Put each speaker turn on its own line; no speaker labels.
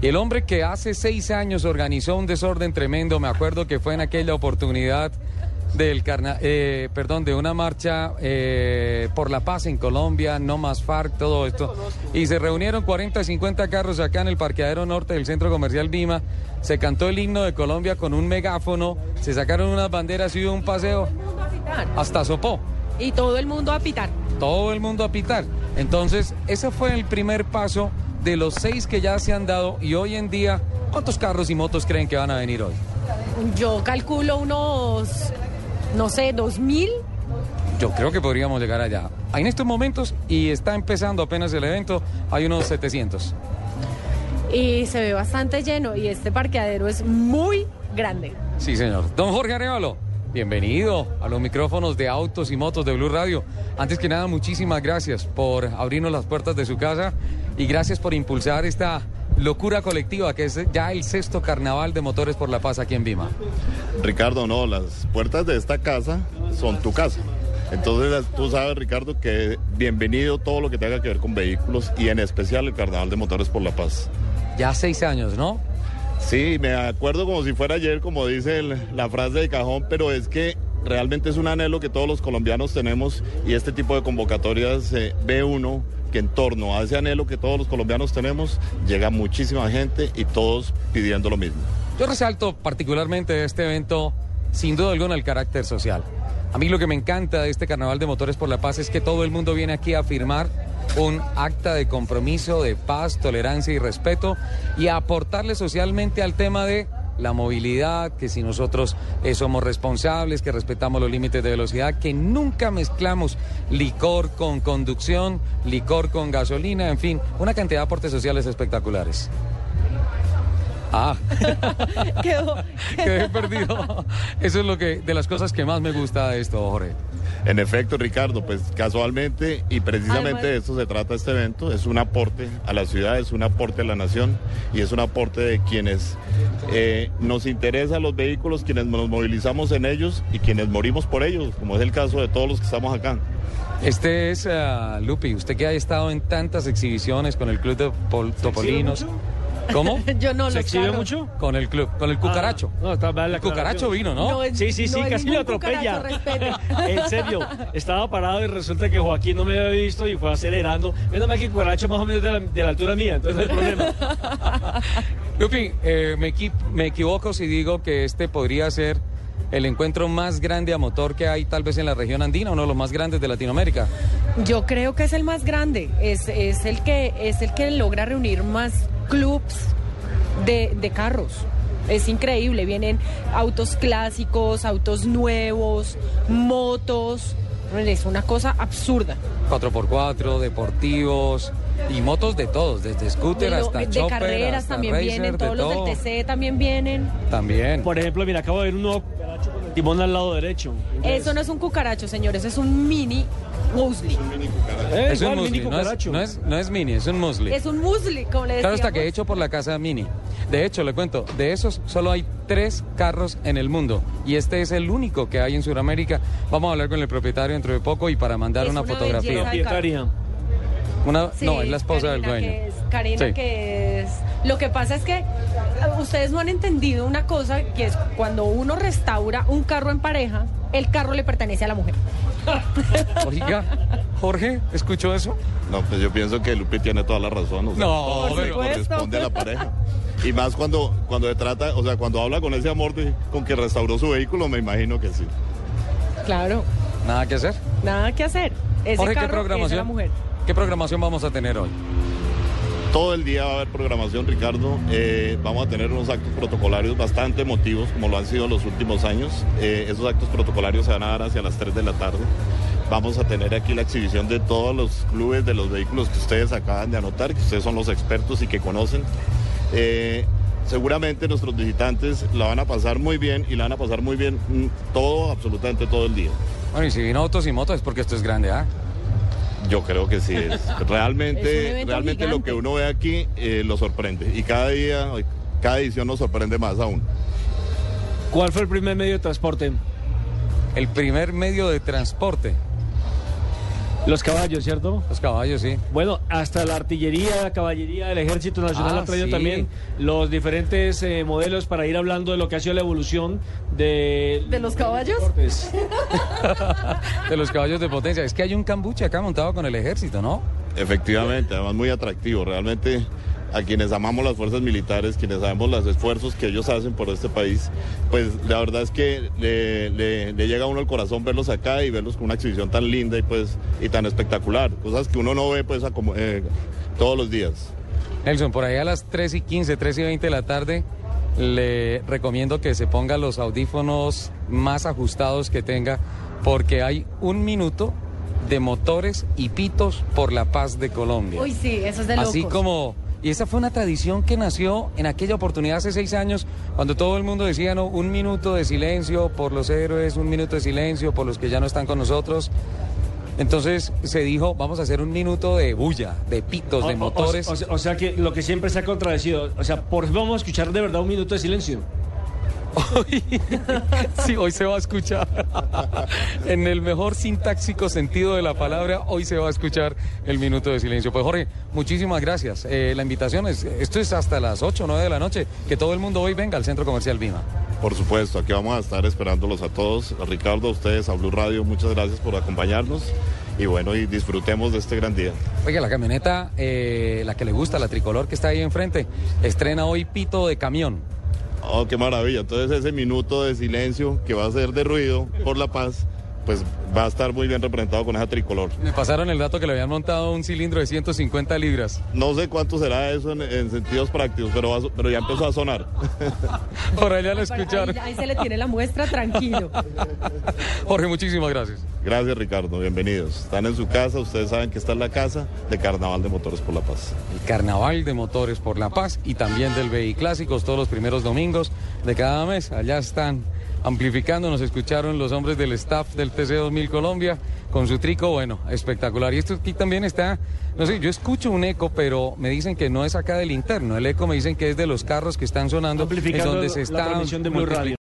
Y el hombre que hace seis años organizó un desorden tremendo, me acuerdo que fue en aquella oportunidad del carna eh, perdón, de una marcha eh, por la paz en Colombia, no más FARC, todo esto. Y se reunieron 40, 50 carros acá en el parqueadero norte del centro comercial Vima. Se cantó el himno de Colombia con un megáfono, se sacaron unas banderas y hubo un paseo hasta Sopó.
Y todo el mundo a pitar.
Todo el mundo a pitar. Entonces, ese fue el primer paso de los seis que ya se han dado y hoy en día, ¿cuántos carros y motos creen que van a venir hoy?
Yo calculo unos, no sé, dos mil.
Yo creo que podríamos llegar allá. En estos momentos, y está empezando apenas el evento, hay unos 700.
Y se ve bastante lleno y este parqueadero es muy grande.
Sí, señor. Don Jorge Arevalo, bienvenido a los micrófonos de autos y motos de Blue Radio. Antes que nada, muchísimas gracias por abrirnos las puertas de su casa y gracias por impulsar esta locura colectiva que es ya el sexto carnaval de motores por la paz aquí en Vima.
Ricardo, no, las puertas de esta casa son tu casa. Entonces tú sabes, Ricardo, que bienvenido todo lo que tenga que ver con vehículos y en especial el Carnaval de Motores por la Paz.
Ya seis años, ¿no?
Sí, me acuerdo como si fuera ayer, como dice la frase de cajón, pero es que realmente es un anhelo que todos los colombianos tenemos y este tipo de convocatorias eh, ve uno que en torno a ese anhelo que todos los colombianos tenemos llega muchísima gente y todos pidiendo lo mismo.
Yo resalto particularmente de este evento, sin duda alguna, el carácter social. A mí lo que me encanta de este Carnaval de Motores por la Paz es que todo el mundo viene aquí a firmar un acta de compromiso, de paz, tolerancia y respeto y aportarle socialmente al tema de la movilidad, que si nosotros eh, somos responsables, que respetamos los límites de velocidad, que nunca mezclamos licor con conducción, licor con gasolina, en fin, una cantidad de aportes sociales espectaculares. Ah,
Quedó.
quedé perdido. Eso es lo que de las cosas que más me gusta de esto, Jorge.
En efecto, Ricardo, pues casualmente y precisamente de esto se trata este evento, es un aporte a la ciudad, es un aporte a la nación y es un aporte de quienes eh, nos interesan los vehículos, quienes nos movilizamos en ellos y quienes morimos por ellos, como es el caso de todos los que estamos acá.
Este es ah, Lupi, usted que ha estado en tantas exhibiciones con el club de Pol- Topolinos. ¿Cómo?
Yo no
¿Se exhibe
carros.
mucho?
Con el club, con el cucaracho.
Ah, no, está mal la
el cucaracho vino, ¿no?
No, es-
Sí, sí, sí,
no
casi lo atropella. en serio, estaba parado y resulta que Joaquín no me había visto y fue acelerando. Menos mal que el cucaracho más o menos de la, de la altura mía, entonces no hay problema.
Lupi, eh, me, equi- me equivoco si digo que este podría ser el encuentro más grande a motor que hay tal vez en la región andina, uno de los más grandes de Latinoamérica.
Yo creo que es el más grande, es, es, el, que, es el que logra reunir más clubs de, de carros. Es increíble, vienen autos clásicos, autos nuevos, motos, es una cosa absurda.
4x4, deportivos y motos de todos, desde scooter
De, lo-
hasta
de
chopper,
carreras
hasta
también
racer,
vienen,
de
todos los
todo.
del TC también vienen.
También.
Por ejemplo, mira, acabo de ver un nuevo cucaracho con el timón al lado derecho.
Eso no es un cucaracho, señores, es un mini musli.
Eh,
Es un
mini
musli, no es,
cucaracho.
no, es, no es mini, es un musli.
Es un musli, como le decíamos.
Claro está que hecho por la casa Mini. De hecho, le cuento, de esos solo hay tres carros en el mundo y este es el único que hay en Sudamérica. Vamos a hablar con el propietario dentro de poco y para mandar
Es
una,
una
fotografía. Una,
Sí,
no, es la esposa del dueño.
que es- Karina,
Sí.
que es... Lo que pasa es que eh, ustedes no han entendido una cosa, que es cuando uno restaura un carro en pareja, el carro le pertenece a la mujer.
Oiga, Jorge, ¿escuchó eso?
No, pues yo pienso que Lupi tiene toda la razón. o sea,
No, pero-
corresponde a la pareja. Y más cuando, cuando se trata, o sea, cuando habla con ese amor de, con que restauró su vehículo, me imagino que sí.
Claro,
Nada que hacer.
nada que hacer. Ese
Jorge, ¿qué
carro es de la
programación?
mujer.
¿Qué programación vamos a tener hoy?
Todo el día va a haber programación, Ricardo. Eh, vamos a tener unos actos protocolarios bastante emotivos, como lo han sido los últimos años. Eh, esos actos protocolarios se van a dar hacia las 3 de la tarde. Vamos a tener aquí la exhibición de todos los clubes de los vehículos que ustedes acaban de anotar, que ustedes son los expertos y que conocen. Eh, seguramente nuestros visitantes la van a pasar muy bien y la van a pasar muy bien mm, todo, absolutamente todo el día.
Bueno, y si vino autos y motos es porque esto es grande, ¿ah?
Yo creo que sí es. Realmente, realmente lo que uno ve aquí eh, lo sorprende. Y cada día, cada edición nos sorprende más aún.
¿Cuál fue el primer medio de transporte?
El primer medio de transporte.
Los caballos, ¿cierto?
Los caballos, sí.
Bueno, hasta la artillería, la caballería del Ejército Nacional
Ah,
ha traído
sí.
también los diferentes eh, modelos para ir hablando de lo que ha sido la evolución de...
¿De los caballos?
De los caballos de potencia. Es que hay un cambuche acá montado con el ejército, ¿no?
Efectivamente, además muy atractivo. Realmente a quienes amamos las fuerzas militares, quienes sabemos los esfuerzos que ellos hacen por este país, pues la verdad es que le, le- le llega a uno al corazón verlos acá y verlos con una exhibición tan linda y pues y tan espectacular. Cosas que uno no ve pues a como- eh, todos los días.
Nelson, por ahí a las 3 y 15, 3 y 20 de la tarde, le recomiendo que se ponga los audífonos más ajustados que tenga, porque hay un minuto de motores y pitos por la paz de Colombia.
Uy, sí, eso es de locos.
Así como, y esa fue una tradición que nació en aquella oportunidad hace seis años, cuando todo el mundo decía, no, un minuto de silencio por los héroes, un minuto de silencio por los que ya no están con nosotros. Entonces se dijo, vamos a hacer un minuto de bulla, de pitos, de
o-
motores.
O, sea- o sea que lo que siempre se ha contradecido, o sea, por vamos a escuchar de verdad un minuto de silencio.
Hoy, sí, hoy se va a escuchar. En el mejor sintáxico sentido de la palabra, hoy se va a escuchar el minuto de silencio. Pues Jorge, muchísimas gracias. Eh, la invitación es, esto es hasta las 8 o 9 de la noche, que todo el mundo hoy venga al Centro Comercial Vima.
Por supuesto, aquí vamos a estar esperándolos a todos. Ricardo, a ustedes, a Blue Radio, muchas gracias por acompañarnos y bueno, y disfrutemos de este gran día.
Oiga, la camioneta, eh, la que le gusta, la tricolor que está ahí enfrente, estrena hoy pito de camión.
Oh, qué maravilla. Entonces ese minuto de silencio que va a ser de ruido por la paz, pues va a estar muy bien representado con esa tricolor.
Me pasaron el dato que le habían montado un cilindro de 150 libras.
No sé cuánto será eso en, en sentidos prácticos, pero, va pero ya empezó a sonar.
Por allá lo escucharon.
ahí se le tiene la muestra, tranquilo.
Jorge, muchísimas gracias.
Gracias Ricardo, bienvenidos. Están en su casa, ustedes saben que esta es la casa de Carnaval de Motores por la Paz.
El Carnaval de Motores por la Paz y también del BI Clásicos todos los primeros domingos de cada mes. Allá están amplificando, nos escucharon los hombres del staff del TC2000 Colombia con su trico, bueno, espectacular. Y esto aquí también está, no sé, yo escucho un eco, pero me dicen que no es acá del interno. El eco me dicen que es de los carros que están sonando,
Amplificando
donde se está